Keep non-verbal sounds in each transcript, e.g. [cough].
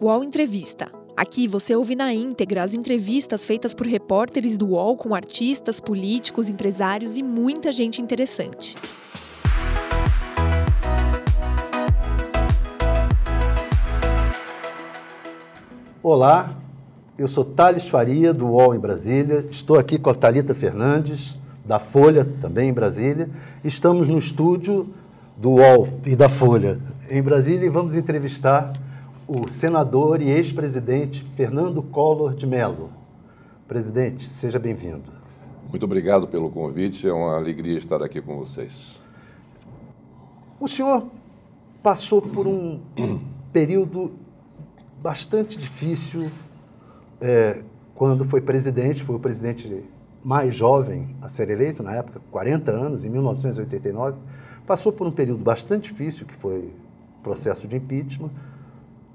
UOL Entrevista. Aqui você ouve na íntegra as entrevistas feitas por repórteres do UOL com artistas, políticos, empresários e muita gente interessante. Olá, eu sou Thales Faria, do UOL em Brasília. Estou aqui com a Talita Fernandes, da Folha, também em Brasília. Estamos no estúdio do UOL e da Folha em Brasília e vamos entrevistar o senador e ex-presidente Fernando Collor de Mello. Presidente, seja bem-vindo. Muito obrigado pelo convite, é uma alegria estar aqui com vocês. O senhor passou por um [clears throat] período bastante difícil é, quando foi presidente, foi o presidente mais jovem a ser eleito, na época, 40 anos, em 1989, passou por um período bastante difícil, que foi o processo de impeachment,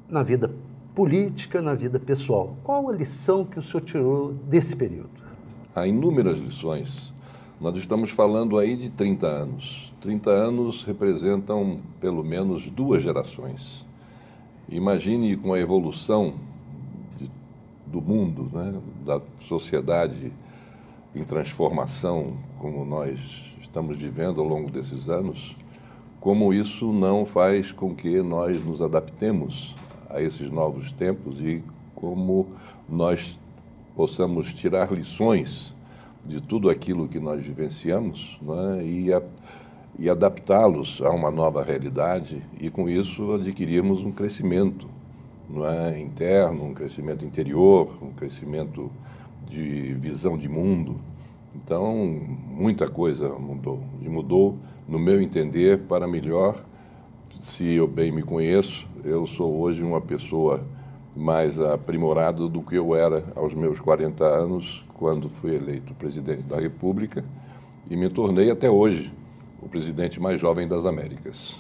na vida política, na vida pessoal. Qual a lição que o senhor tirou desse período? Há inúmeras lições. Nós estamos falando aí de 30 anos. 30 anos representam pelo menos duas gerações. Imagine com a evolução do mundo, né, da sociedade em transformação, como nós estamos vivendo ao longo desses anos, como isso não faz com que nós nos adaptemos a esses novos tempos e como nós possamos tirar lições de tudo aquilo que nós vivenciamos né, e, e adaptá-los a uma nova realidade e, com isso, adquirirmos um crescimento é, interno, um crescimento interior, um crescimento de visão de mundo. Então, muita coisa mudou. E mudou, no meu entender, para melhor. Se eu bem me conheço, eu sou hoje uma pessoa mais aprimorada do que eu era aos meus 40 anos, quando fui eleito presidente da República, e me tornei até hoje o presidente mais jovem das Américas.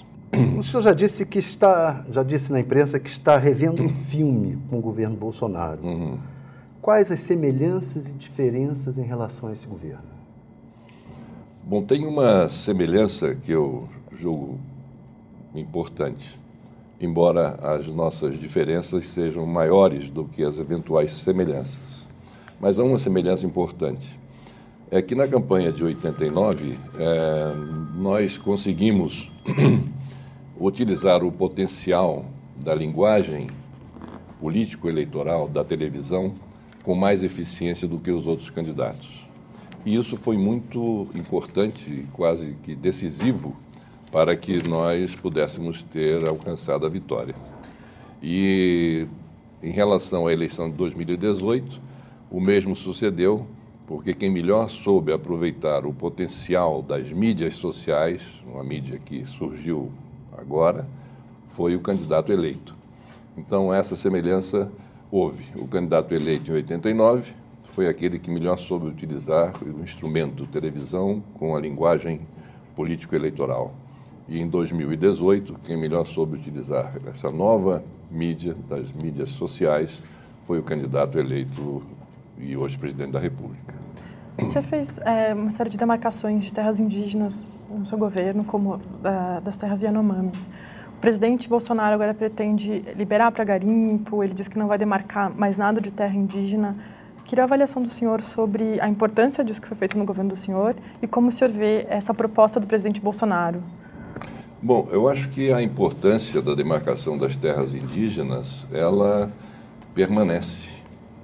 O senhor já disse que está, já disse na imprensa que está revendo um filme com o governo Bolsonaro. Uhum. Quais as semelhanças e diferenças em relação a esse governo? Bom, tem uma semelhança que eu julgo importante, embora as nossas diferenças sejam maiores do que as eventuais semelhanças. Mas há uma semelhança importante. É que na campanha de 89, é, nós conseguimos [clears throat] utilizar o potencial da linguagem político-eleitoral da televisão com mais eficiência do que os outros candidatos. E isso foi muito importante, quase que decisivo, para que nós pudéssemos ter alcançado a vitória. E em relação à eleição de 2018, o mesmo sucedeu, porque quem melhor soube aproveitar o potencial das mídias sociais, uma mídia que surgiu agora, foi o candidato eleito. Então, essa semelhança houve. O candidato eleito em 89 foi aquele que melhor soube utilizar o instrumento televisão com a linguagem político-eleitoral. E em 2018, quem melhor soube utilizar essa nova mídia, das mídias sociais, foi o candidato eleito e hoje presidente da República. O senhor fez é, uma série de demarcações de terras indígenas no seu governo, como da, das terras Yanomamis. O presidente Bolsonaro agora pretende liberar para garimpo, ele diz que não vai demarcar mais nada de terra indígena. Queria a avaliação do senhor sobre a importância disso que foi feito no governo do senhor e como o senhor vê essa proposta do presidente Bolsonaro. Bom, eu acho que a importância da demarcação das terras indígenas, ela permanece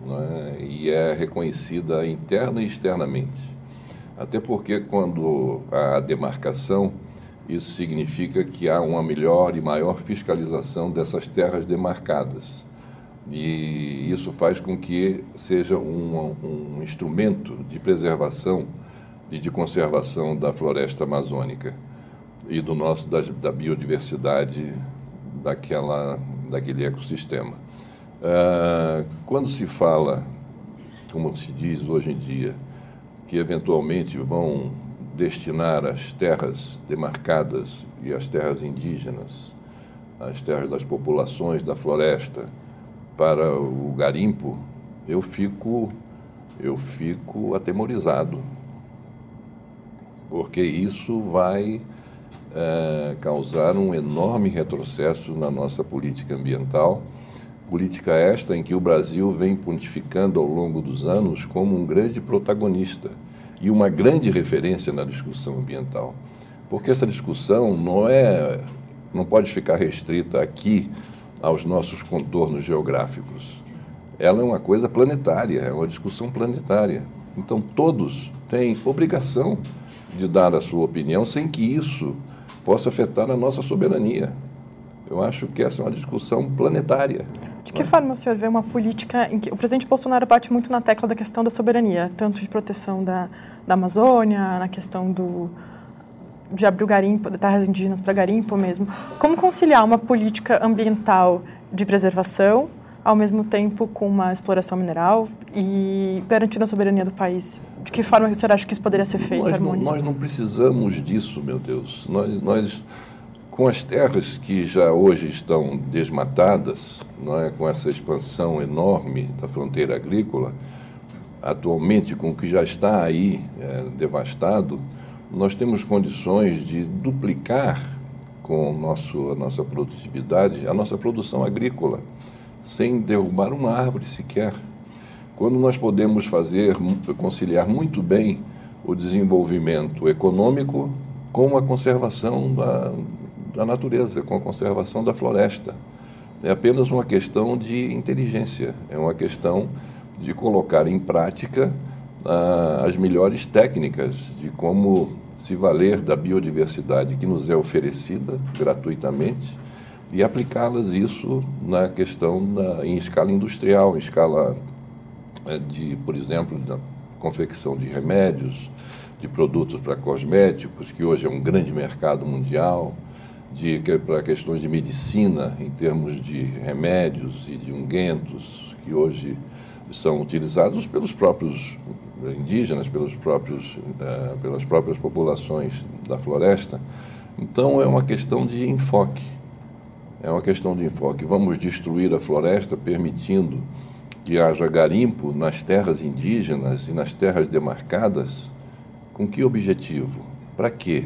né, e é reconhecida interna e externamente. Até porque quando há demarcação, isso significa que há uma melhor e maior fiscalização dessas terras demarcadas. E isso faz com que seja um, um instrumento de preservação e de conservação da floresta amazônica e do nosso da, da biodiversidade daquela daquele ecossistema. Ah, quando se fala, como se diz hoje em dia, que eventualmente vão destinar as terras demarcadas e as terras indígenas, as terras das populações da floresta, para o garimpo, eu fico, eu fico atemorizado, porque isso vai é, causar um enorme retrocesso na nossa política ambiental Política esta em que o Brasil vem pontificando ao longo dos anos como um grande protagonista e uma grande referência na discussão ambiental. Porque essa discussão não é não pode ficar restrita aqui aos nossos contornos geográficos. Ela é uma coisa planetária, é uma discussão planetária. Então todos têm obrigação de dar a sua opinião sem que isso possa afetar a nossa soberania. Eu acho que essa é uma discussão planetária. De que forma o senhor vê uma política em que o presidente Bolsonaro bate muito na tecla da questão da soberania, tanto de proteção da, da Amazônia, na questão do, de abrir o garimpo, terras indígenas para garimpo mesmo. Como conciliar uma política ambiental de preservação, ao mesmo tempo com uma exploração mineral e garantindo a soberania do país? De que forma você acha que isso poderia ser feito, nós não, nós não precisamos disso, meu Deus. Nós, nós, com as terras que já hoje estão desmatadas, não é, com essa expansão enorme da fronteira agrícola, atualmente com o que já está aí é, devastado, nós temos condições de duplicar com nosso, a nossa produtividade, a nossa produção agrícola, sem derrubar uma árvore sequer. Quando nós podemos fazer, conciliar muito bem o desenvolvimento econômico com a conservação da, da natureza, com a conservação da floresta. É apenas uma questão de inteligência, é uma questão de colocar em prática ah, as melhores técnicas de como se valer da biodiversidade que nos é oferecida gratuitamente e aplicá-las isso na questão em escala industrial, em escala é, de, por exemplo, da confecção de remédios, de produtos para cosméticos, que hoje é um grande mercado mundial, de para questões de medicina em termos de remédios e de ungüentos que hoje são utilizados pelos próprios indígenas, pelos próprios, uh, pelas próprias populações da floresta. Então é uma questão de enfoque. É uma questão de enfoque. Vamos destruir a floresta permitindo que haja garimpo nas terras indígenas e nas terras demarcadas? Com que objetivo? Para quê?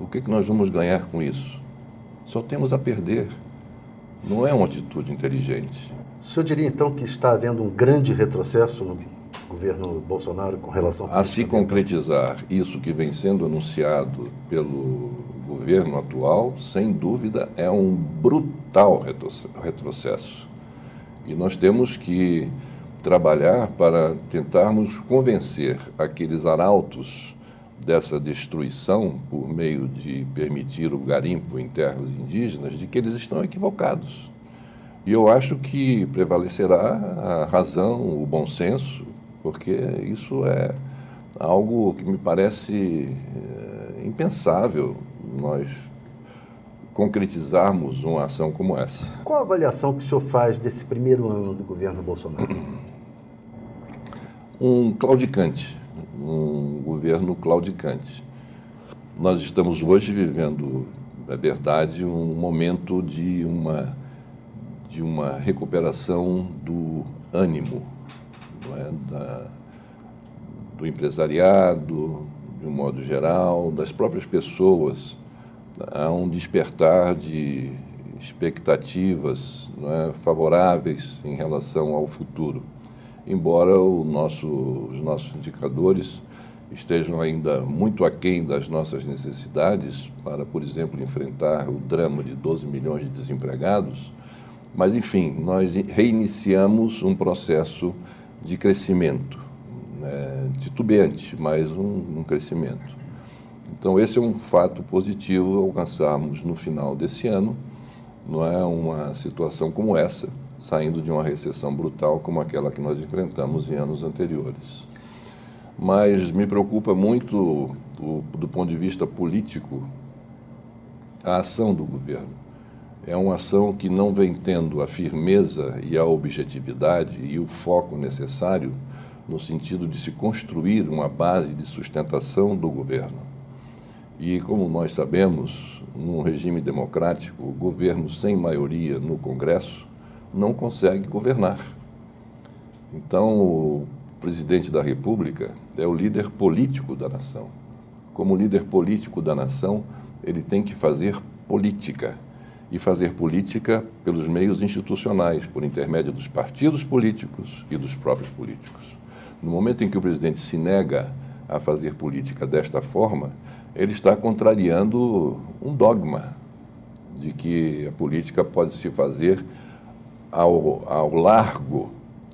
O que, que nós vamos ganhar com isso? Só temos a perder. Não é uma atitude inteligente. O senhor diria então que está havendo um grande retrocesso no governo Bolsonaro com relação a se concretizar isso que vem sendo anunciado pelo governo atual, sem dúvida é um brutal retrocesso. E nós temos que trabalhar para tentarmos convencer aqueles arautos dessa destruição por meio de permitir o garimpo em terras indígenas de que eles estão equivocados. E eu acho que prevalecerá a razão, o bom senso, porque isso é algo que me parece é, impensável nós concretizarmos uma ação como essa. Qual a avaliação que o senhor faz desse primeiro ano do governo Bolsonaro? [clears throat] Um claudicante, um governo claudicante. Nós estamos hoje vivendo, é verdade, um momento de uma, de uma recuperação do ânimo é? da, do empresariado, de um modo geral, das próprias pessoas. Há um despertar de expectativas é? favoráveis em relação ao futuro, embora nosso, os nossos indicadores estejam ainda muito aquém das nossas necessidades para, por exemplo, enfrentar o drama de 12 milhões de desempregados. Mas, enfim, nós reiniciamos um processo de crescimento, né, titubeante, mas um, um crescimento. Então, esse é um fato positivo alcançarmos no final desse ano, não é uma situação como essa, saindo de uma recessão brutal como aquela que nós enfrentamos em anos anteriores. Mas me preocupa muito, do, do ponto de vista político, a ação do governo é uma ação que não vem tendo a firmeza e a objetividade e o foco necessário no sentido de se construir uma base de sustentação do governo. E como nós sabemos, num regime democrático, o governo sem maioria no Congresso não consegue governar. Então, o presidente da República é o líder político da nação. Como líder político da nação, ele tem que fazer política e fazer política pelos meios institucionais, por intermédio dos partidos políticos e dos próprios políticos. No momento em que o presidente se nega a fazer política desta forma, ele está contrariando um dogma de que a política pode se fazer ao, ao largo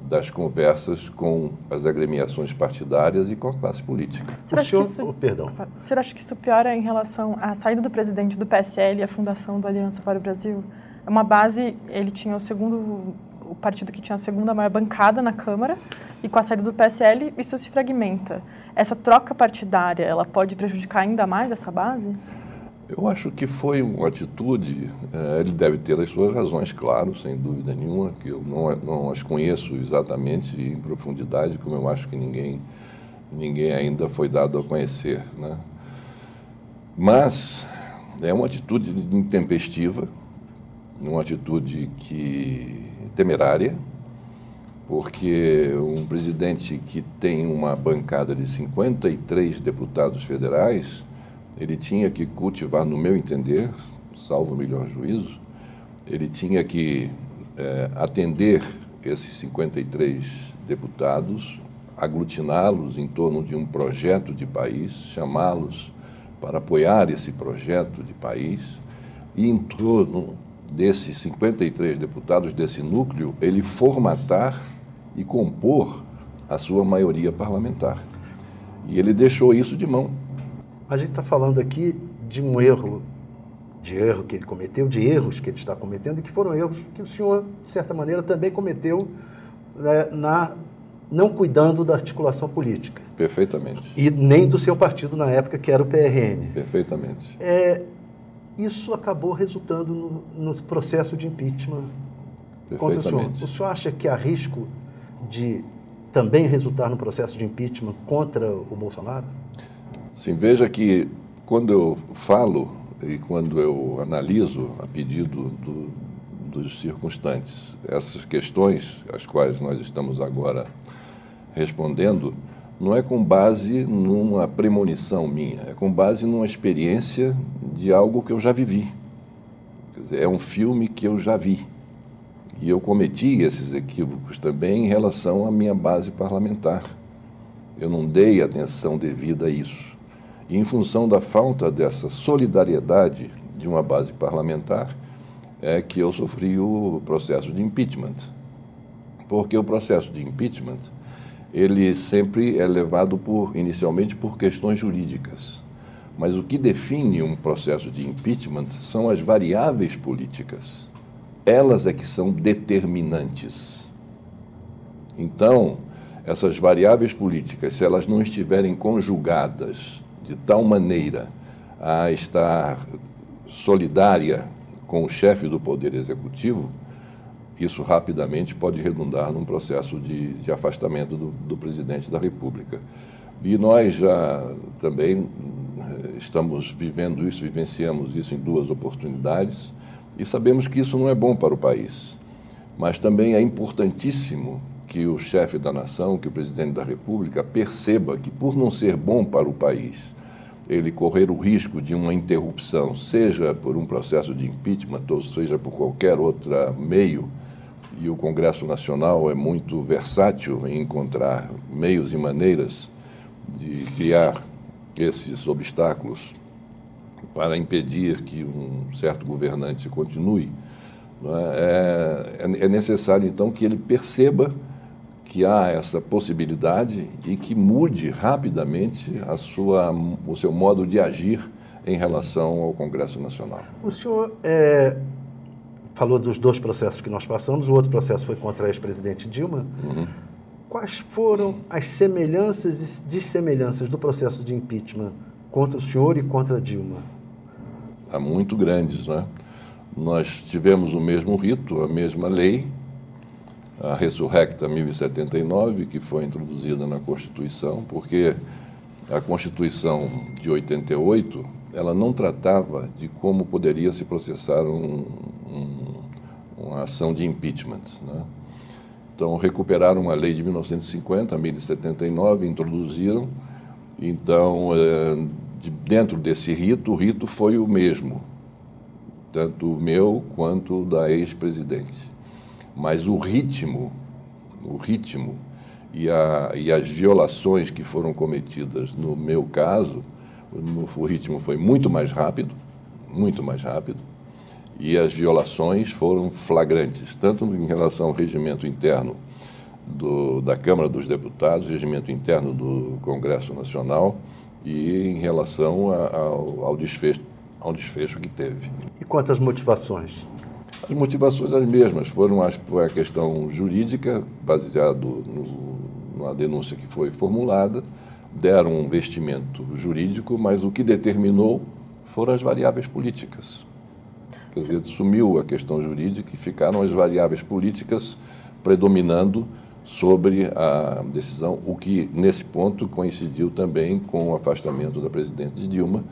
das conversas com as agremiações partidárias e com a classe política. Você acha, isso, oh, perdão. Você acha que isso piora em relação à saída do presidente do PSL e a fundação da Aliança para o Brasil? É uma base, ele tinha o segundo, o partido que tinha a segunda maior bancada na Câmara, e com a saída do PSL isso se fragmenta. Essa troca partidária, ela pode prejudicar ainda mais essa base? Eu acho que foi uma atitude, é, ele deve ter as suas razões, claro, sem dúvida nenhuma, que eu não, não as conheço exatamente em profundidade, como eu acho que ninguém, ninguém ainda foi dado a conhecer. Né? Mas é uma atitude intempestiva, uma atitude que temerária, porque um presidente que tem uma bancada de 53 deputados federais ele tinha que cultivar, no meu entender, salvo o melhor juízo, ele tinha que é, atender esses 53 deputados, aglutiná-los em torno de um projeto de país, chamá-los para apoiar esse projeto de país, e em torno desses 53 deputados, desse núcleo, ele formatar e compor a sua maioria parlamentar. E ele deixou isso de mão a gente está falando aqui de um erro, de erro que ele cometeu, de erros que ele está cometendo e que foram erros que o senhor, de certa maneira, também cometeu né, na não cuidando da articulação política. Perfeitamente. E nem do seu partido na época, que era o PRM. Perfeitamente. É, isso acabou resultando no, no processo de impeachment contra o senhor. O senhor acha que há risco de também resultar no processo de impeachment contra o Bolsonaro? Sim, veja que quando eu falo e quando eu analiso a pedido do, dos circunstantes essas questões às quais nós estamos agora respondendo, não é com base numa premonição minha, é com base numa experiência de algo que eu já vivi. Quer dizer, é um filme que eu já vi. E eu cometi esses equívocos também em relação à minha base parlamentar. Eu não dei atenção devida a isso. E em função da falta dessa solidariedade de uma base parlamentar, é que eu sofri o processo de impeachment. Porque o processo de impeachment, ele sempre é levado por inicialmente por questões jurídicas. Mas o que define um processo de impeachment são as variáveis políticas. Elas é que são determinantes. Então, essas variáveis políticas, se elas não estiverem conjugadas de tal maneira a estar solidária com o chefe do Poder Executivo, isso rapidamente pode redundar num processo de, de afastamento do, do, presidente da República. E nós já também eh, estamos vivendo isso, vivenciamos isso em duas oportunidades, e sabemos que isso não é bom para o país. Mas também é importantíssimo que o chefe da nação, que o presidente da República, perceba que, por não ser bom para o país, ele correr o risco de uma interrupção, seja por um processo de impeachment ou seja por qualquer outro meio, e o Congresso Nacional é muito versátil em encontrar meios e maneiras de criar esses obstáculos para impedir que um certo governante continue, é? é, é necessário então que ele perceba que há essa possibilidade e que mude rapidamente a sua, o seu modo de agir em relação ao Congresso Nacional. O senhor é, falou dos dois processos que nós passamos, o outro processo foi contra a ex-presidente Dilma. Uhum. Quais foram as semelhanças e dissemelhanças do processo de impeachment contra o senhor e contra Dilma? Há muito grandes, né? Nós tivemos o mesmo rito, a mesma lei, a Ressurrecta 1079, que foi introduzida na Constituição, porque a Constituição de 88 ela não tratava de como poderia se processar um, um, uma ação de impeachment. Né? Então, recuperaram uma lei de 1950, a 1079, introduziram. Então, é, de, dentro desse rito, o rito foi o mesmo. tanto o meu quanto o da ex-presidente. Mas o ritmo, o ritmo e, a, e as violações que foram cometidas no meu caso, o, o ritmo foi muito mais rápido, muito mais rápido, e as violações foram flagrantes, tanto em relação ao regimento interno do, da Câmara dos Deputados, regimento interno do Congresso Nacional e em relação a, ao, ao, desfecho, ao desfecho que teve. E quantas motivações? As motivações as mesmas, foram a, foi a questão jurídica, baseado no, na denúncia que foi formulada, deram um vestimento jurídico, mas o que determinou foram as variáveis políticas. Quer dizer, sumiu a questão jurídica e ficaram as variáveis políticas predominando sobre a decisão, o que, nesse ponto, coincidiu também com o afastamento da presidente Dilma,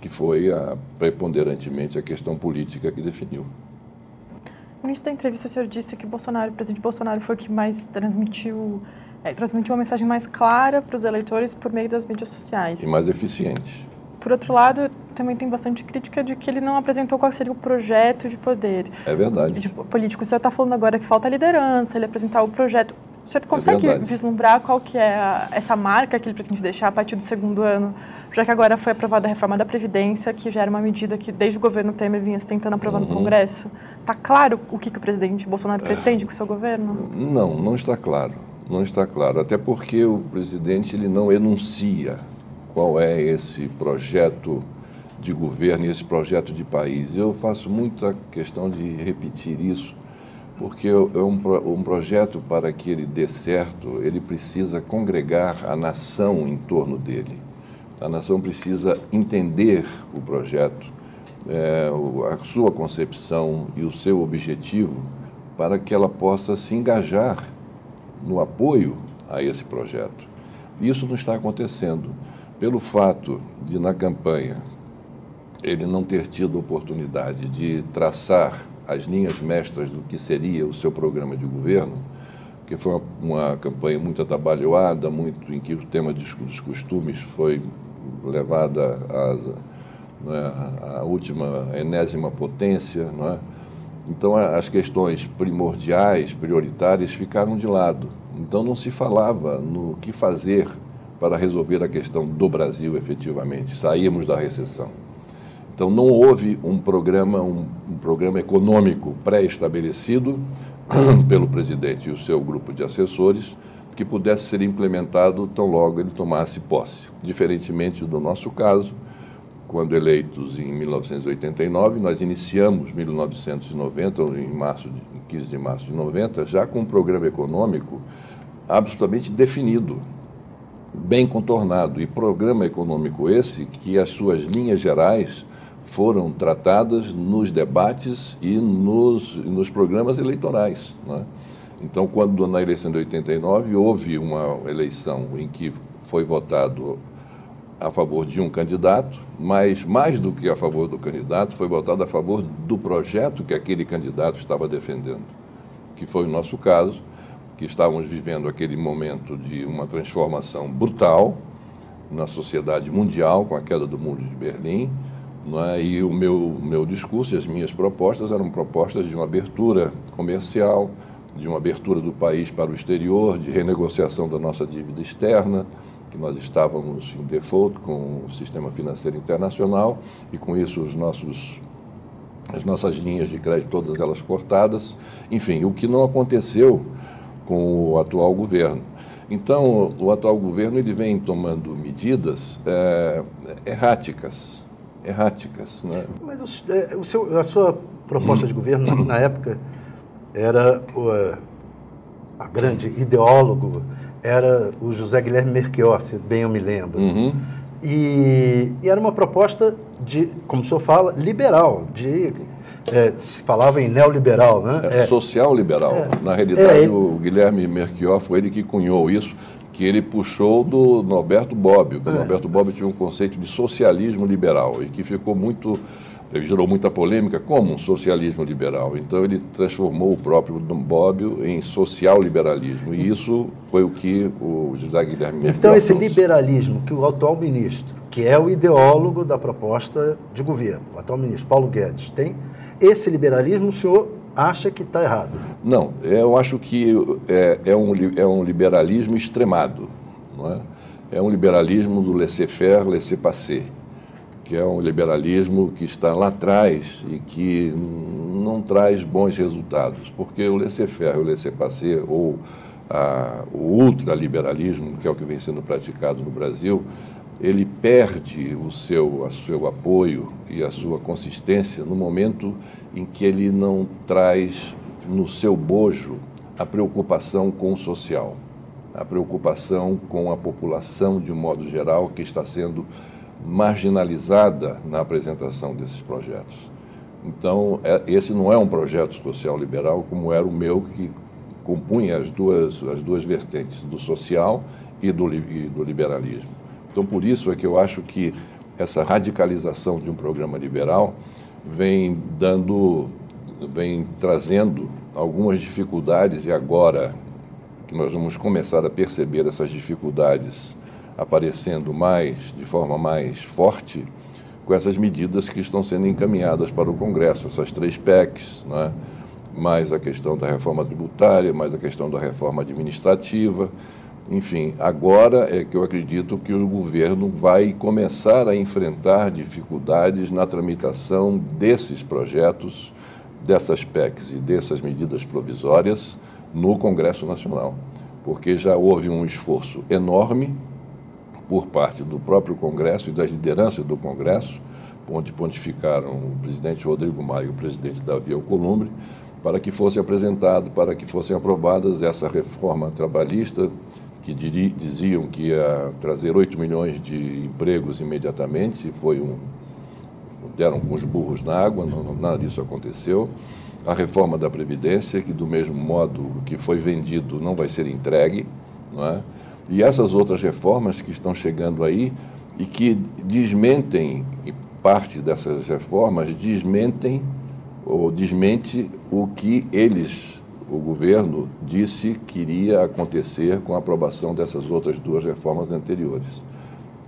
que foi a, preponderantemente a questão política que definiu. No início da entrevista, o senhor disse que Bolsonaro, o presidente Bolsonaro foi o que mais transmitiu, é, transmitiu uma mensagem mais clara para os eleitores por meio das mídias sociais. E mais eficiente. Por outro lado, também tem bastante crítica de que ele não apresentou qual seria o projeto de poder. É verdade. De político. O senhor está falando agora que falta liderança, ele apresentar o projeto. O senhor consegue é vislumbrar qual que é a, essa marca que ele pretende deixar a partir do segundo ano, já que agora foi aprovada a reforma da Previdência, que já era uma medida que desde o governo Temer vinha se tentando aprovar uhum. no Congresso? Está claro o que, que o presidente Bolsonaro é. pretende com o seu governo? Não, não está claro. Não está claro. Até porque o presidente ele não enuncia qual é esse projeto de governo e esse projeto de país. Eu faço muita questão de repetir isso porque é um, um projeto para que ele dê certo, ele precisa congregar a nação em torno dele. A nação precisa entender o projeto, é, a sua concepção e o seu objetivo, para que ela possa se engajar no apoio a esse projeto. Isso não está acontecendo. Pelo fato de, na campanha, ele não ter tido oportunidade de traçar as linhas mestras do que seria o seu programa de governo, que foi uma, uma campanha muito atabalhoada, muito em que o tema dos costumes foi levada à, né, última enésima potência, não é? Então as questões primordiais, prioritárias ficaram de lado. Então não se falava no que fazer para resolver a questão do Brasil efetivamente. Saímos da recessão. Então não houve um programa, um, um programa econômico pré-estabelecido [clears throat] pelo presidente e o seu grupo de assessores que pudesse ser implementado tão logo ele tomasse posse. Diferentemente do nosso caso, quando eleitos em 1989, nós iniciamos 1990, em março de, 15 de março de 90, já com um programa econômico absolutamente definido, bem contornado. E programa econômico esse que as suas linhas gerais foram tratadas nos debates e nos, nos programas eleitorais. Né? Então, quando na eleição de 89 houve uma eleição em que foi votado a favor de um candidato, mas mais do que a favor do candidato, foi votado a favor do projeto que aquele candidato estava defendendo, que foi o nosso caso, que estávamos vivendo aquele momento de uma transformação brutal na sociedade mundial com a queda do muro de Berlim, é? E o meu, meu discurso e as minhas propostas eram propostas de uma abertura comercial, de uma abertura do país para o exterior, de renegociação da nossa dívida externa, que nós estávamos em default com o sistema financeiro internacional e com isso os nossos as nossas linhas de crédito todas elas cortadas, enfim, o que não aconteceu com o atual governo. Então, o atual governo ele vem tomando medidas é, erráticas, erráticas. Né? Mas o, é, o seu, a sua proposta de governo, na, na época, era o a grande ideólogo era o José Guilherme Merchior, se bem eu me lembro. Uhum. E, e, era uma proposta de, como o senhor fala, liberal, de é, se falava em neoliberal, né? É, é social liberal. É, Na realidade, é, o Guilherme Merchior foi ele que cunhou isso que ele puxou do Norberto Bobbio. O é. Norberto Bobbio tinha um conceito de socialismo liberal e que ficou muito ele gerou muita polêmica como um socialismo liberal. Então ele transformou o próprio Bobbio em social liberalismo e isso foi o que o José Guilherme Merkel Então esse liberalismo que o atual ministro, que é o ideólogo da proposta de governo, o atual ministro Paulo Guedes tem, Esse liberalismo o senhor acha que está errado? Não, eu acho que é, é, um, é um liberalismo extremado. Não é? é um liberalismo do laissez-faire, laissez-passer, que é um liberalismo que está lá atrás e que não traz bons resultados, porque o laissez-faire, o laissez-passer ou a, o ultraliberalismo, que é o que vem sendo praticado no Brasil, ele perde o seu, o seu apoio e a sua consistência no momento em que ele não traz no seu bojo a preocupação com o social, a preocupação com a população de um modo geral que está sendo marginalizada na apresentação desses projetos. Então, é, esse não é um projeto social liberal como era o meu, que compunha as duas, as duas vertentes, do social e do, e do liberalismo. Então, por isso é que eu acho que essa radicalização de um programa liberal vem dando, vem trazendo algumas dificuldades e agora que nós vamos começar a perceber essas dificuldades aparecendo mais, de forma mais forte, com essas medidas que estão sendo encaminhadas para o Congresso, essas três PECs, né? mais a questão da reforma tributária, mais a questão da reforma administrativa. Enfim, agora é que eu acredito que o governo vai começar a enfrentar dificuldades na tramitação desses projetos, dessas PECs e dessas medidas provisórias no Congresso Nacional, porque já houve um esforço enorme por parte do próprio Congresso e das lideranças do Congresso, onde pontificaram o presidente Rodrigo Maia e o presidente Davi Alcolumbre, para que fosse apresentado, para que fossem aprovadas essa reforma trabalhista, que diziam que ia trazer 8 milhões de empregos imediatamente, foi um. deram com os burros na água, não, nada disso aconteceu. A reforma da Previdência, que do mesmo modo que foi vendido não vai ser entregue, não é? E essas outras reformas que estão chegando aí e que desmentem, e parte dessas reformas desmentem ou desmente o que eles, o governo, disse que iria acontecer com a aprovação dessas outras duas reformas anteriores.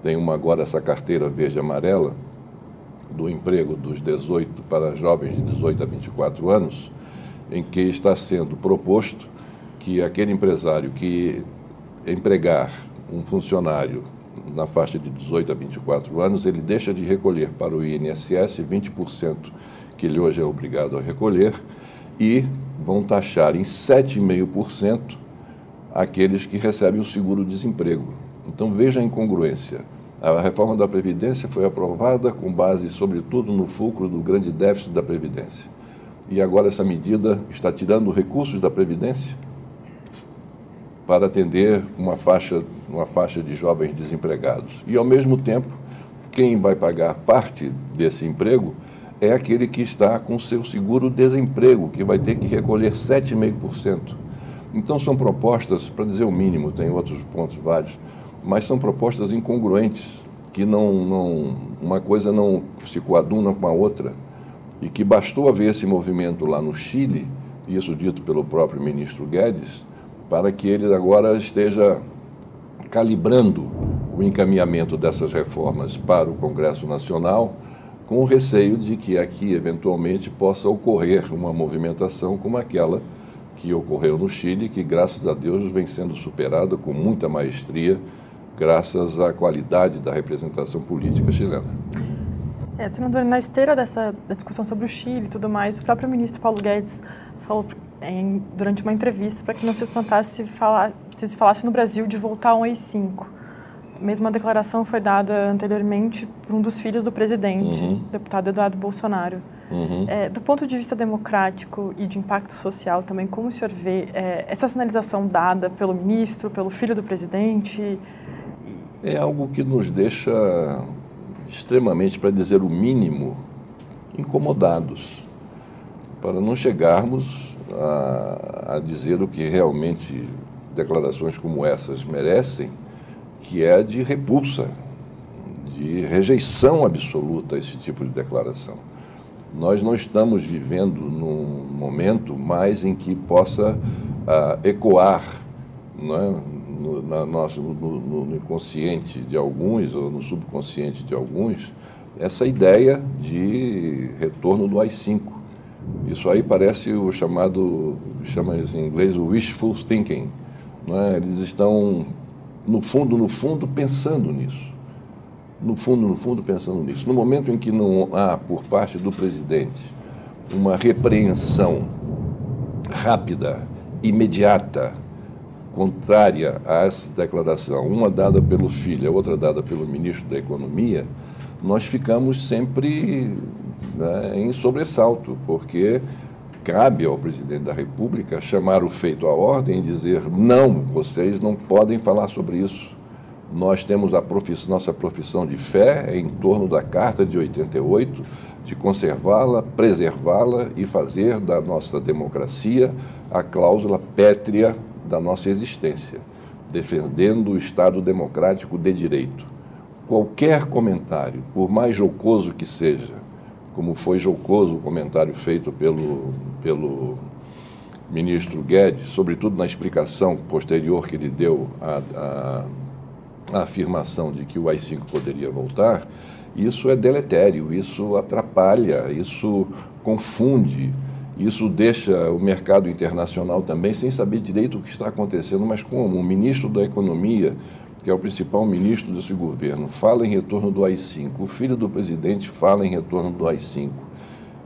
Tem uma agora essa carteira verde amarela do emprego dos 18 para jovens de 18 a 24 anos, em que está sendo proposto que aquele empresário que empregar um funcionário na faixa de 18 a 24 anos, ele deixa de recolher para o INSS 20% que ele hoje é obrigado a recolher, e vão taxar em 7,5% aqueles que recebem o seguro-desemprego. Então veja a incongruência. A reforma da Previdência foi aprovada com base, sobretudo, no fulcro do grande déficit da Previdência. E agora essa medida está tirando recursos da Previdência para atender uma faixa, uma faixa de jovens desempregados. E, ao mesmo tempo, quem vai pagar parte desse emprego é aquele que está com seu seguro-desemprego, que vai ter que recolher 7,5%. Então, são propostas, para dizer o mínimo, tem outros pontos vários, mas são propostas incongruentes, que não, não, uma coisa não se coaduna com a outra, e que bastou haver esse movimento lá no Chile, isso dito pelo próprio ministro Guedes, para que ele agora esteja calibrando o encaminhamento dessas reformas para o Congresso Nacional com o receio de que aqui, eventualmente, possa ocorrer uma movimentação como aquela que ocorreu no Chile, que, graças a Deus, vem sendo superada com muita maestria, graças à qualidade da representação política chilena. É, senador, na esteira dessa discussão sobre o Chile e tudo mais, o próprio ministro Paulo Guedes falou em, durante uma entrevista para que não se espantasse se, falar, se se falasse no Brasil de voltar a um AI-5 mesma declaração foi dada anteriormente por um dos filhos do presidente, uhum. deputado Eduardo Bolsonaro. Uhum. É, do ponto de vista democrático e de impacto social também, como o senhor vê é, essa sinalização dada pelo ministro, pelo filho do presidente? É algo que nos deixa extremamente, para dizer o mínimo, incomodados, para não chegarmos a, a dizer o que realmente declarações como essas merecem que é de repulsa, de rejeição absoluta a esse tipo de declaração. Nós não estamos vivendo num momento mais em que possa uh, ecoar não é? no, na nossa, no, no, inconsciente de alguns, ou no subconsciente de alguns, essa ideia de retorno do AI-5. Isso aí parece o chamado, chama em inglês, o wishful thinking. É? Eles estão, no fundo, no fundo, pensando nisso. No fundo, no fundo, pensando nisso. No momento em que não há, por parte do presidente, uma repreensão rápida, imediata, contrária a essa declaração, uma dada pelo filho, a outra dada pelo ministro da Economia, nós ficamos sempre né, em sobressalto, porque cabe ao presidente da República chamar o feito à ordem e dizer: não, vocês não podem falar sobre isso. Nós temos a profissão, nossa profissão de fé em torno da Carta de 88, de conservá-la, preservá-la e fazer da nossa democracia a cláusula pétrea da nossa existência, defendendo o Estado democrático de direito. Qualquer comentário, por mais jocoso que seja, como foi jocoso o comentário feito pelo, pelo ministro Guedes, sobretudo na explicação posterior que ele deu à, à, à afirmação de que o AI-5 poderia voltar, isso é deletério, isso atrapalha, isso confunde, isso deixa o mercado internacional também sem saber direito o que está acontecendo. Mas como o ministro da Economia, que é o principal ministro desse governo, fala em retorno do AI-5, o filho do presidente fala em retorno do AI-5,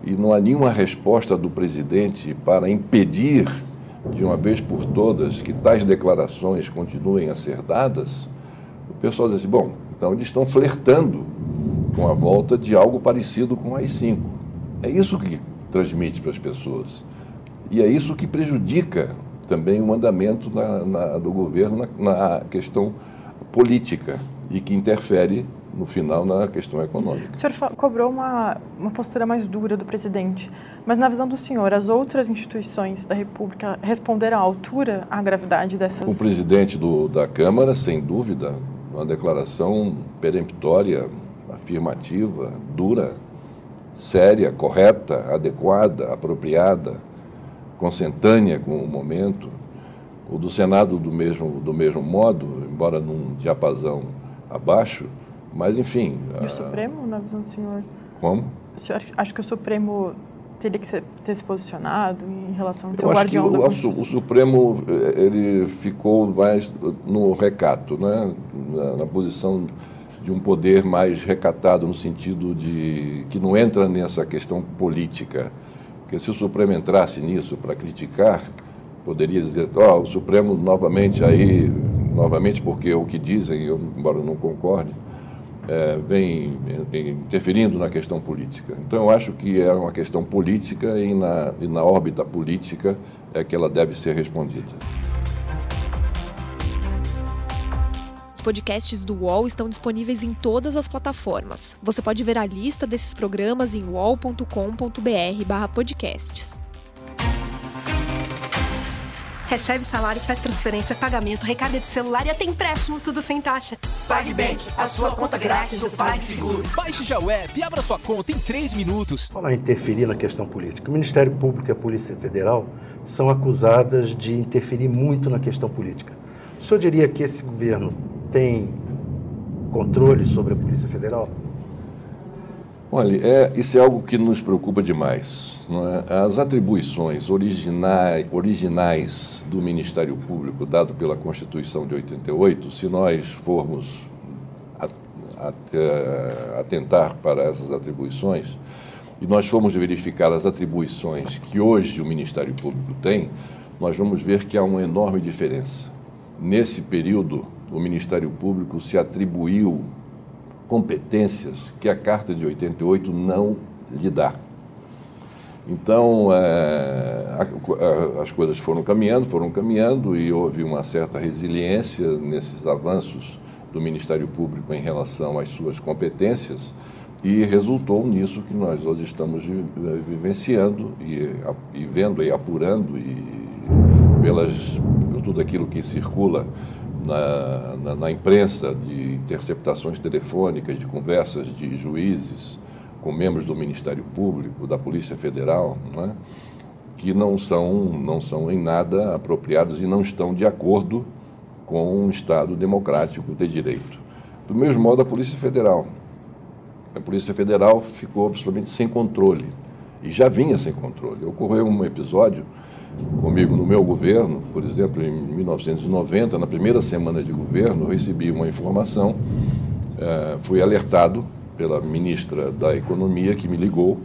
e não há nenhuma resposta do presidente para impedir, de uma vez por todas, que tais declarações continuem a ser dadas, o pessoal diz assim, bom, então eles estão flertando com a volta de algo parecido com o AI-5. É isso que transmite para as pessoas. E é isso que prejudica também o andamento na, na, do governo na, na, questão política e que interfere, no final, na questão econômica. O senhor cobrou uma, uma postura mais dura do presidente, mas na visão do senhor, as outras instituições da República responderam à altura à gravidade dessas... O presidente do, da Câmara, sem dúvida, uma declaração peremptória, afirmativa, dura, séria, correta, adequada, apropriada, consentânea com o momento. O do Senado do mesmo, do mesmo modo, embora num diapasão abaixo, mas enfim. E o Supremo, na visão do senhor? Como? O senhor acha que o Supremo teria que ser, ter se posicionado em relação ao seu guardião o, da Constituição? O Supremo eh, ele ficou mais no recato, né? na, na posição de um poder mais recatado no sentido de que não entra nessa questão política. Porque se o Supremo entrasse nisso para criticar, poderia dizer, ó, oh, o Supremo novamente aí, novamente porque é o que dizem, eu, embora eu não concorde, é, vem interferindo na questão política. Então eu acho que é uma questão política e na, e na órbita política é que ela deve ser respondida. Os podcasts do UOL estão disponíveis em todas as plataformas. Você pode ver a lista desses programas em uol.com.br/podcasts. Recebe salário, faz transferência, pagamento, recarga de celular e até empréstimo, tudo sem taxa. PagBank, a sua conta grátis do PagSeguro. Baixe já o app e abra sua conta em 3 minutos. Falar interferir na questão política. O Ministério Público e a Polícia Federal são acusadas de interferir muito na questão política. O senhor diria que esse governo tem controle sobre a Polícia Federal? Olha, é, isso é algo que nos preocupa demais. É? As atribuições originais, originais do Ministério Público, dado pela Constituição de 88, se nós formos atentar para essas atribuições, e nós formos verificar as atribuições que hoje o Ministério Público tem, nós vamos ver que há uma enorme diferença. Nesse período o Ministério Público se atribuiu competências que a Carta de 88 não lhe dá. Então, é, as coisas foram caminhando, foram caminhando e houve uma certa resiliência nesses avanços do Ministério Público em relação às suas competências e resultou nisso que nós hoje estamos vivenciando e, e vendo e apurando e pelas, por tudo aquilo que circula na, na, na, imprensa de interceptações telefônicas, de conversas de juízes com membros do Ministério Público, da Polícia Federal, não é? que não são, não são em nada apropriados e não estão de acordo com um Estado democrático de direito. Do mesmo modo, a Polícia Federal. A Polícia Federal ficou absolutamente sem controle E já vinha sem controle. Ocorreu um episódio comigo no meu governo, por exemplo, em 1990, na primeira semana de governo, eu recebi uma informação, eh, fui alertado pela ministra da Economia que me ligou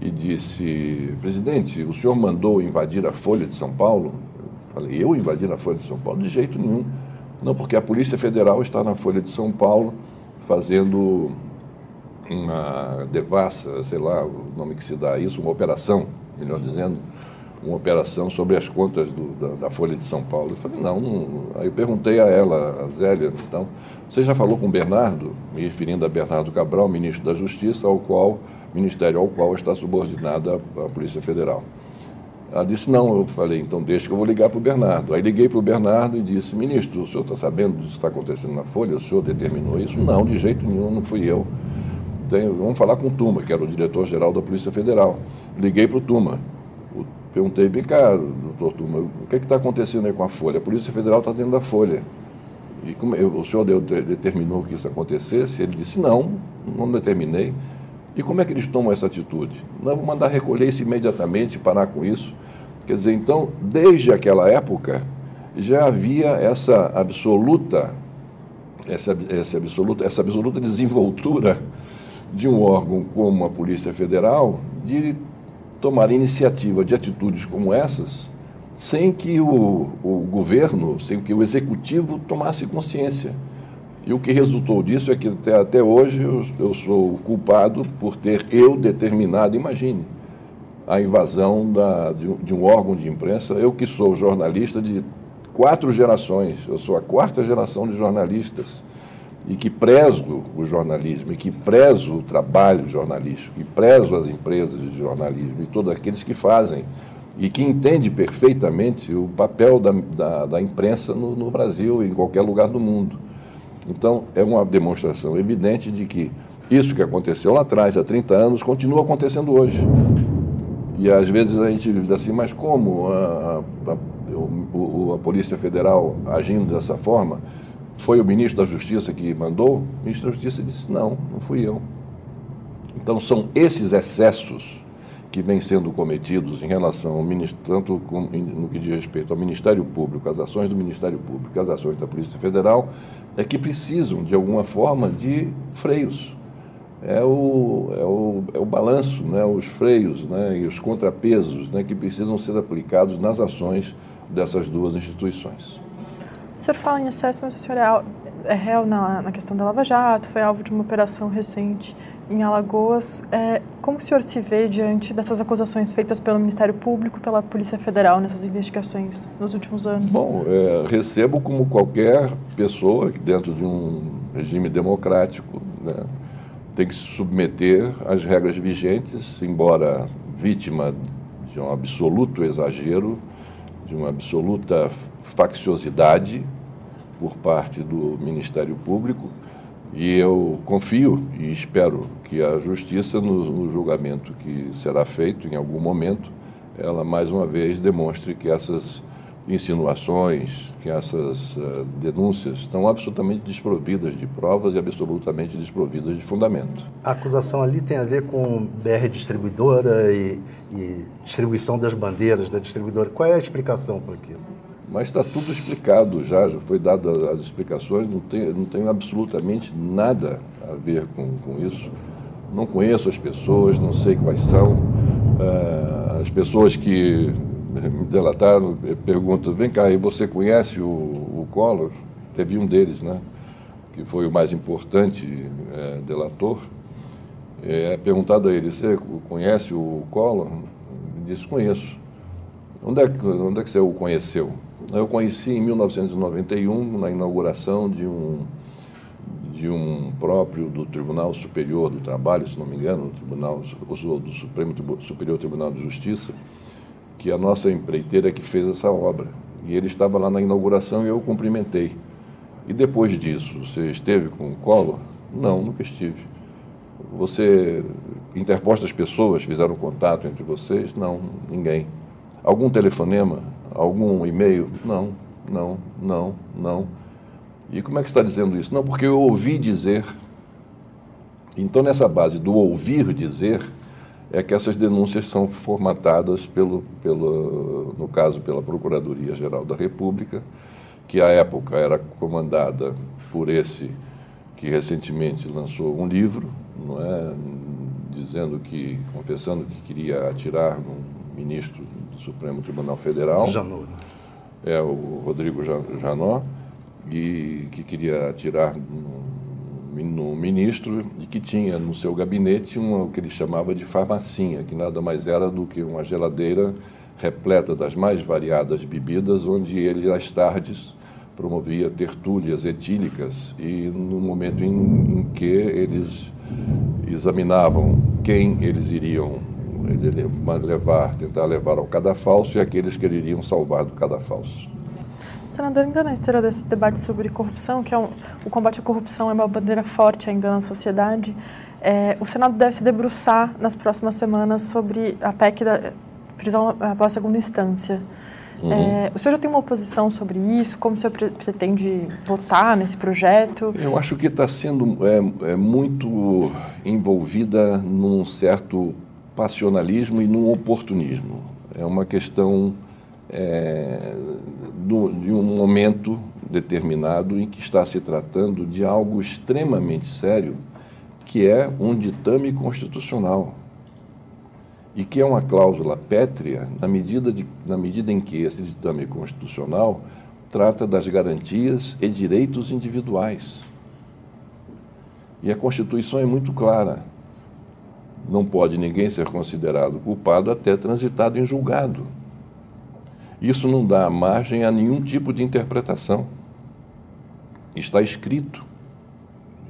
e disse: Presidente, o senhor mandou invadir a Folha de São Paulo? Eu falei: Eu invadir a Folha de São Paulo? De jeito nenhum. Não, porque a Polícia Federal está na Folha de São Paulo fazendo uma devassa, sei lá o nome que se dá a isso, uma operação, melhor dizendo, uma operação sobre as contas do, da, da, Folha de São Paulo. Eu falei, não, não, Aí eu perguntei a ela, a Zélia, então, você já falou com o Bernardo, me referindo a Bernardo Cabral, ministro da Justiça, ao qual, ministério ao qual está subordinada a, Polícia Federal. Ela disse, não, eu falei, então deixa que eu vou ligar para o Bernardo. Aí liguei para o Bernardo e disse, ministro, o senhor está sabendo do que está acontecendo na Folha? O senhor determinou isso? Não, de jeito nenhum, não fui eu. Tem, vamos falar com o Tuma, que era o diretor-geral da Polícia Federal. Liguei para o Tuma. Perguntei, vem cá, doutor Tuma, o que é está acontecendo aí com a Folha? A Polícia Federal está dentro da Folha. E como eu, o senhor deu, determinou que isso acontecesse? Ele disse, não, não determinei. E como é que eles tomam essa atitude? Não, vou mandar recolher isso imediatamente, parar com isso. Quer dizer, então, desde aquela época, já havia essa absoluta, essa, essa, absoluta, essa absoluta desenvoltura de um órgão como a Polícia Federal de tomar iniciativa de atitudes como essas sem que o, o governo, sem que o executivo tomasse consciência. E o que resultou disso é que até, até hoje eu, eu sou culpado por ter eu determinado, imagine, a invasão da, de, de, um órgão de imprensa. Eu que sou jornalista de quatro gerações, eu sou a quarta geração de jornalistas e que prezo o jornalismo, e que prezo o trabalho jornalístico, e prezo as empresas de jornalismo e todos aqueles que fazem e que entende perfeitamente o papel da, da, da imprensa no, no Brasil e em qualquer lugar do mundo. Então, é uma demonstração evidente de que isso que aconteceu lá atrás, há 30 anos, continua acontecendo hoje. E às vezes a gente diz assim, mas como a, a, a, a Polícia Federal agindo dessa forma? Foi o ministro da Justiça que mandou? O ministro da Justiça disse: não, não fui eu. Então são esses excessos que vêm sendo cometidos em relação ao tanto com, no que diz respeito ao Ministério Público, as ações do Ministério Público, as ações da Polícia Federal, é que precisam, de alguma forma, de freios. É o, é o, é o balanço, né, os freios né, e os contrapesos né, que precisam ser aplicados nas ações dessas duas instituições. O senhor fala em excesso, mas o senhor é, é réu na, na questão da Lava Jato, foi alvo de uma operação recente em Alagoas. É, como o senhor se vê diante dessas acusações feitas pelo Ministério Público pela Polícia Federal nessas investigações nos últimos anos? Bom, é, recebo como qualquer pessoa que dentro de um regime democrático né, tem que se submeter às regras vigentes, embora vítima de um absoluto exagero, de uma absoluta facciosidade por parte do Ministério Público e eu confio e espero que a Justiça, no, no, julgamento que será feito em algum momento, ela mais uma vez demonstre que essas insinuações, que essas uh, denúncias estão absolutamente desprovidas de provas e absolutamente desprovidas de fundamento. A acusação ali tem a ver com BR distribuidora e, e distribuição das bandeiras da distribuidora. Qual é a explicação por aquilo? Mas está tudo explicado já, já foi dado as explicações, não tem, não tem absolutamente nada a ver com, com isso. Não conheço as pessoas, não sei quais são. Uh, as pessoas que me delataram perguntam, vem cá, e você conhece o, o Collor? Teve um deles, né? Que foi o mais importante é, delator. É perguntado a ele, você conhece o Collor? Ele disse, conheço. Onde é, que, onde é que você o conheceu? Eu conheci em 1991, na inauguração de um, de um próprio do Tribunal Superior do Trabalho, se não me engano, Tribunal, do Supremo Superior Tribunal de Justiça, que a nossa empreiteira que fez essa obra. E ele estava lá na inauguração e eu o cumprimentei. E depois disso, você esteve com o Collor? Não, nunca estive. Você, interpostas pessoas fizeram contato entre vocês? Não, ninguém. Algum telefonema? Algum e-mail? Não, não, não, não. E como é que está dizendo isso? Não, porque eu ouvi dizer. Então, nessa base do ouvir dizer, é que essas denúncias são formatadas, pelo, pelo, no caso, pela Procuradoria-Geral da República, que à época era comandada por esse que recentemente lançou um livro, não é, dizendo que, confessando que queria atirar no ministro do Supremo Tribunal Federal. Janot. Né? É, o Rodrigo Janot, e que queria atirar no, no ministro e que tinha no seu gabinete uma, o que ele chamava de farmacinha, que nada mais era do que uma geladeira repleta das mais variadas bebidas, onde ele, às tardes, promovia tertúlias etílicas e no momento em, em que eles examinavam quem eles iriam levar, tentar levar ao cadafalso e aqueles que iriam salvar do cadafalso. Senador, ainda na esteira desse debate sobre corrupção, que é um, o combate à corrupção é uma bandeira forte ainda na sociedade, é, o Senado deve se debruçar nas próximas semanas sobre a PEC da prisão após segunda instância. Uhum. É, o senhor já tem uma oposição sobre isso? Como o senhor pretende votar nesse projeto? Eu acho que está sendo é, é, muito envolvida num certo passionalismo e num oportunismo. É uma questão é, do, de um momento determinado em que está se tratando de algo extremamente sério, que é um ditame constitucional e que é uma cláusula pétrea na medida, de, na medida em que esse ditame constitucional trata das garantias e direitos individuais. E a Constituição é muito clara. Não pode ninguém ser considerado culpado até transitado em julgado. Isso não dá margem a nenhum tipo de interpretação. Está escrito.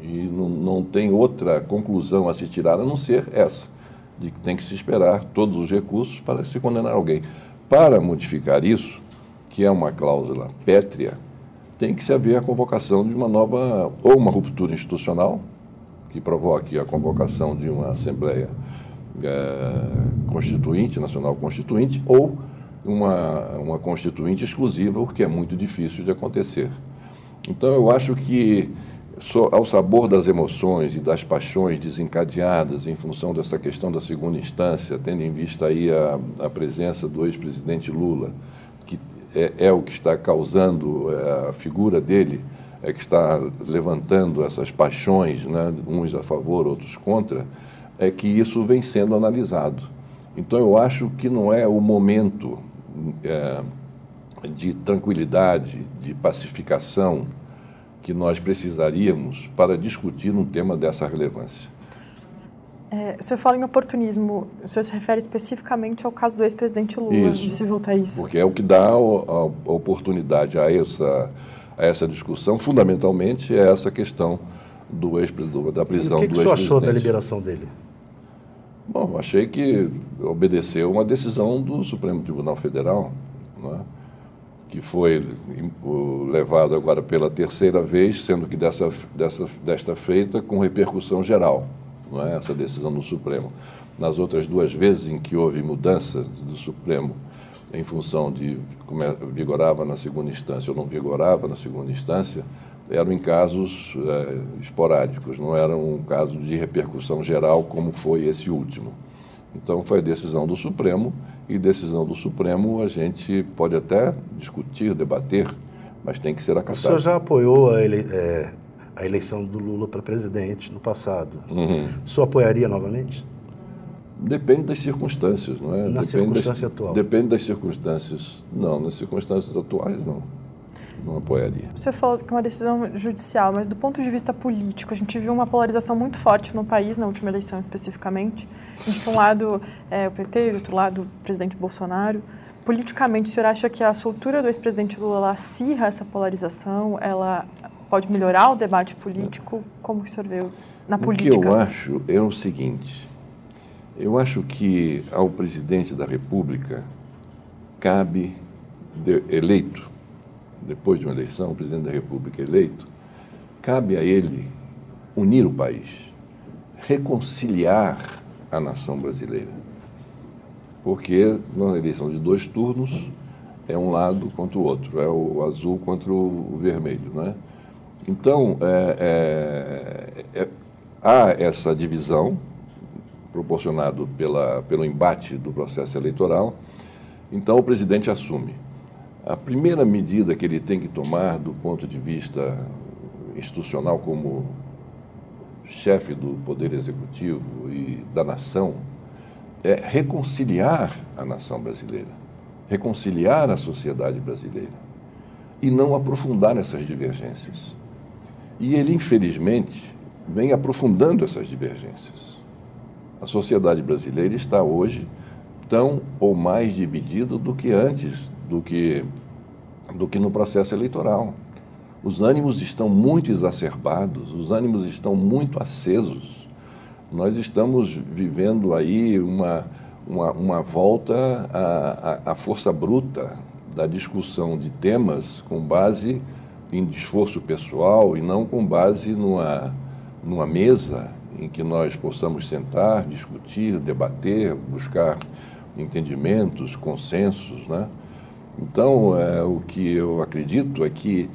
E não, não tem outra conclusão a se tirar a não ser essa de que tem que se esperar todos os recursos para se condenar alguém. Para modificar isso, que é uma cláusula pétrea, tem que se haver a convocação de uma nova, ou uma ruptura institucional, que provoque a convocação de uma Assembleia é, Constituinte, Nacional Constituinte, ou uma, uma Constituinte exclusiva, o que é muito difícil de acontecer. Então, eu acho que ao sabor das emoções e das paixões desencadeadas em função dessa questão da segunda instância, tendo em vista aí a, a presença do ex-presidente Lula, que é, é, o que está causando é, a figura dele, é que está levantando essas paixões, né, uns a favor, outros contra, é que isso vem sendo analisado. Então eu acho que não é o momento é, de tranquilidade, de pacificação, que nós precisaríamos para discutir um tema dessa relevância. É, o senhor fala em oportunismo, o senhor se refere especificamente ao caso do ex-presidente Lula, isso, de se voltar a isso. Porque é o que dá a, a oportunidade a essa, a essa discussão, fundamentalmente é essa questão do ex da prisão do ex-presidente. O que, que o senhor achou da liberação dele? Bom, achei que obedeceu uma decisão do Supremo Tribunal Federal, não é? que foi levado agora pela terceira vez, sendo que dessa, dessa, desta feita com repercussão geral, é? essa decisão do Supremo. Nas outras duas vezes em que houve mudança do Supremo em função de como é, vigorava na segunda instância ou não vigorava na segunda instância, eram em casos é, esporádicos, não era um caso de repercussão geral como foi esse último. Então foi decisão do Supremo e decisão do Supremo a gente pode até discutir, debater, mas tem que ser acatado. O senhor já apoiou a, ele, é, a eleição do Lula para presidente no passado. Uhum. O senhor apoiaria novamente? Depende das circunstâncias, não é? Na depende circunstância das, atual? Depende das circunstâncias. Não, nas circunstâncias atuais, não não apoiaria. Você falou que é uma decisão judicial, mas do ponto de vista político, a gente viu uma polarização muito forte no país, na última eleição especificamente. De um lado, é, o PT, do outro lado, o presidente Bolsonaro. Politicamente, o senhor acha que a soltura do ex-presidente Lula acirra essa polarização? Ela pode melhorar o debate político? Como que o senhor vê na política? O que eu acho é o seguinte: eu acho que ao presidente da República cabe, eleito, depois de uma eleição, o presidente da República eleito, cabe a ele unir o país, reconciliar a nação brasileira. Porque na eleição de dois turnos é um lado contra o outro, é o azul contra o vermelho. Né? Então, é, é, é, há essa divisão proporcionado pela, pelo embate do processo eleitoral. Então, o presidente assume. A primeira medida que ele tem que tomar, do ponto de vista institucional, como chefe do Poder Executivo e da nação, é reconciliar a nação brasileira, reconciliar a sociedade brasileira e não aprofundar essas divergências. E ele, infelizmente, vem aprofundando essas divergências. A sociedade brasileira está hoje tão ou mais dividida do que antes, do que, do que no processo eleitoral. Os ânimos estão muito exacerbados, os ânimos estão muito acesos. Nós estamos vivendo aí uma, uma, uma volta à, à, à força bruta da discussão de temas com base em esforço pessoal e não com base numa numa mesa em que nós possamos sentar, discutir, debater, buscar entendimentos, consensos, né? Então, é, o que eu acredito é que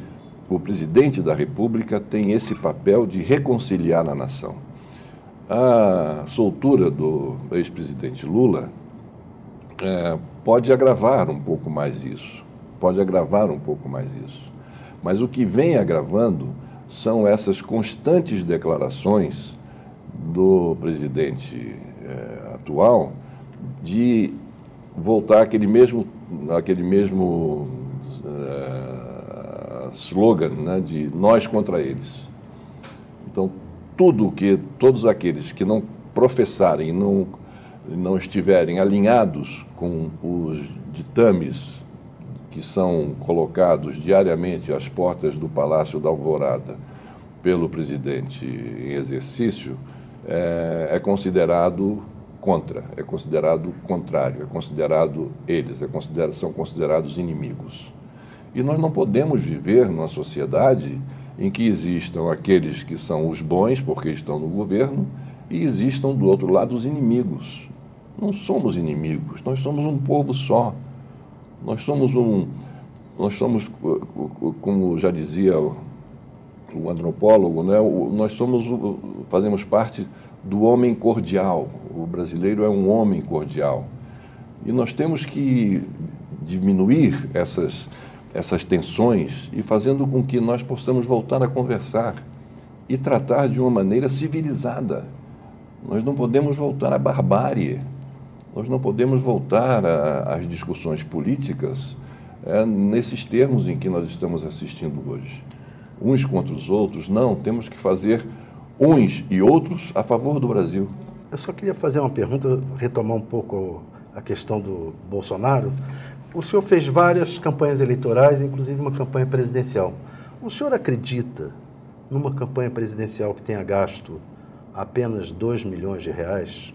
o presidente da República tem esse papel de reconciliar a nação. A soltura do ex-presidente Lula é, pode agravar um pouco mais isso, pode agravar um pouco mais isso. Mas o que vem agravando são essas constantes declarações do presidente é, atual de voltar aquele mesmo, aquele mesmo é, slogan né, de nós contra eles. Então, tudo que todos aqueles que não professarem, não, não estiverem alinhados com os ditames que são colocados diariamente às portas do Palácio da Alvorada pelo presidente em exercício, é, é considerado contra, é considerado contrário, é considerado eles, é considerado, são considerados inimigos. E nós não podemos viver numa sociedade em que existam aqueles que são os bons, porque estão no governo, e existam do outro lado os inimigos. Não somos inimigos, nós somos um povo só. Nós somos um. Nós somos, como já dizia o antropólogo, né, nós somos, fazemos parte do homem cordial. O brasileiro é um homem cordial. E nós temos que diminuir essas, essas tensões e fazendo com que nós possamos voltar a conversar e tratar de uma maneira civilizada. Nós não podemos voltar à barbárie. Nós não podemos voltar às discussões políticas é, nesses termos em que nós estamos assistindo hoje. Uns contra os outros, não, temos que fazer uns e outros a favor do Brasil. Eu só queria fazer uma pergunta, retomar um pouco a questão do Bolsonaro. O senhor fez várias campanhas eleitorais, inclusive uma campanha presidencial. O senhor acredita numa campanha presidencial que tenha gasto apenas 2 milhões de reais?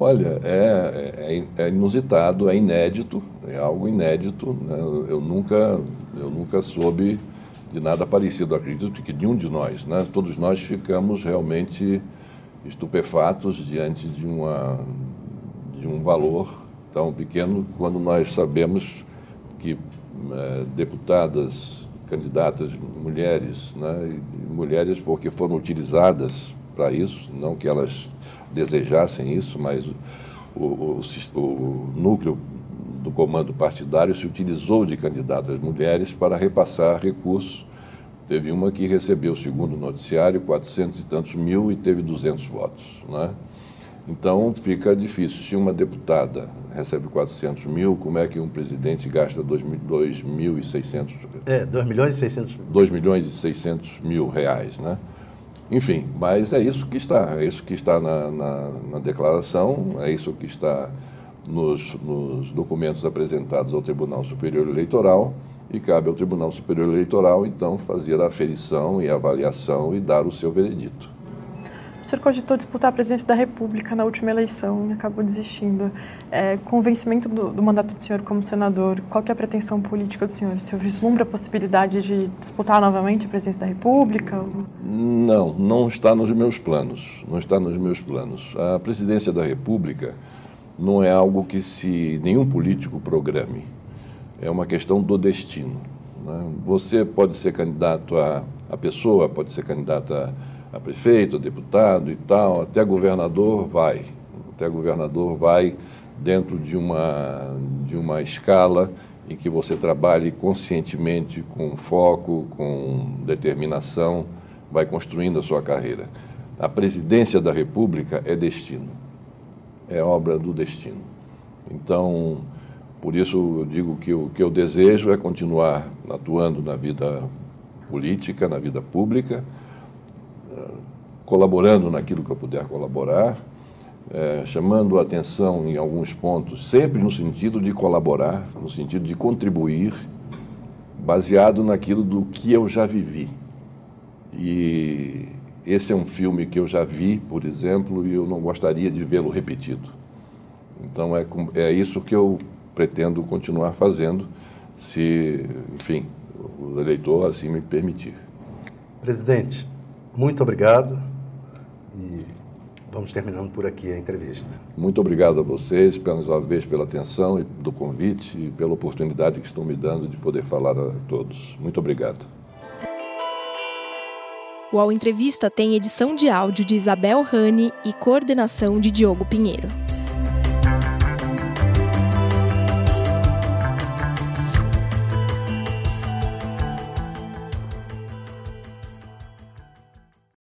Olha, é, é, é, inusitado, é inédito, é algo inédito. Né? Eu, nunca, eu nunca soube de nada parecido. Acredito que nenhum de nós, né? todos nós ficamos realmente estupefatos diante de, uma, de um valor tão pequeno quando nós sabemos que é, deputadas, candidatas, mulheres, né? mulheres porque foram utilizadas para isso, não que elas desejassem isso, mas o, o, o núcleo do comando partidário se utilizou de candidatas mulheres para repassar recursos. Teve uma que recebeu, segundo o noticiário, 400 e tantos mil e teve 200 votos. Né? Então fica difícil. Se uma deputada recebe 400 mil, como é que um presidente gasta 2.600? É, 2 milhões e 600 mil. 2 milhões e 600 mil reais, né? Enfim, mas é isso que está, é isso que está na, na, na declaração, é isso que está nos, nos documentos apresentados ao Tribunal Superior Eleitoral e cabe ao Tribunal Superior Eleitoral, então, fazer a aferição e a avaliação e dar o seu veredito. O senhor cogitou disputar a presidência da República na última eleição e acabou desistindo. É, com o vencimento do, do, mandato do senhor como senador, qual é a pretensão política do senhor? O senhor vislumbra a possibilidade de disputar novamente a presidência da República? Não, não está nos meus planos. Não está nos meus planos. A presidência da República não é algo que se nenhum político programe. É uma questão do destino. Né? Você pode ser candidato a, a pessoa, pode ser candidata a a prefeito, a deputado e tal, até governador vai. Até governador vai dentro de uma, de uma escala em que você trabalhe conscientemente, com foco, com determinação, vai construindo a sua carreira. A presidência da República é destino, é obra do destino. Então, por isso eu digo que o que eu desejo é continuar atuando na vida política, na vida pública, eh, colaborando naquilo que eu puder colaborar, é, chamando a atenção em alguns pontos, sempre no sentido de colaborar, no sentido de contribuir, baseado naquilo do que eu já vivi. E esse é um filme que eu já vi, por exemplo, e eu não gostaria de vê-lo repetido. Então é, é isso que eu pretendo continuar fazendo, se, enfim, o eleitor assim me permitir. Presidente, muito obrigado e vamos terminando por aqui a entrevista. Muito obrigado a vocês, mais uma vez, pela atenção e do convite e pela oportunidade que estão me dando de poder falar a todos. Muito obrigado. O All Entrevista tem edição de áudio de Isabel Rani e coordenação de Diogo Pinheiro.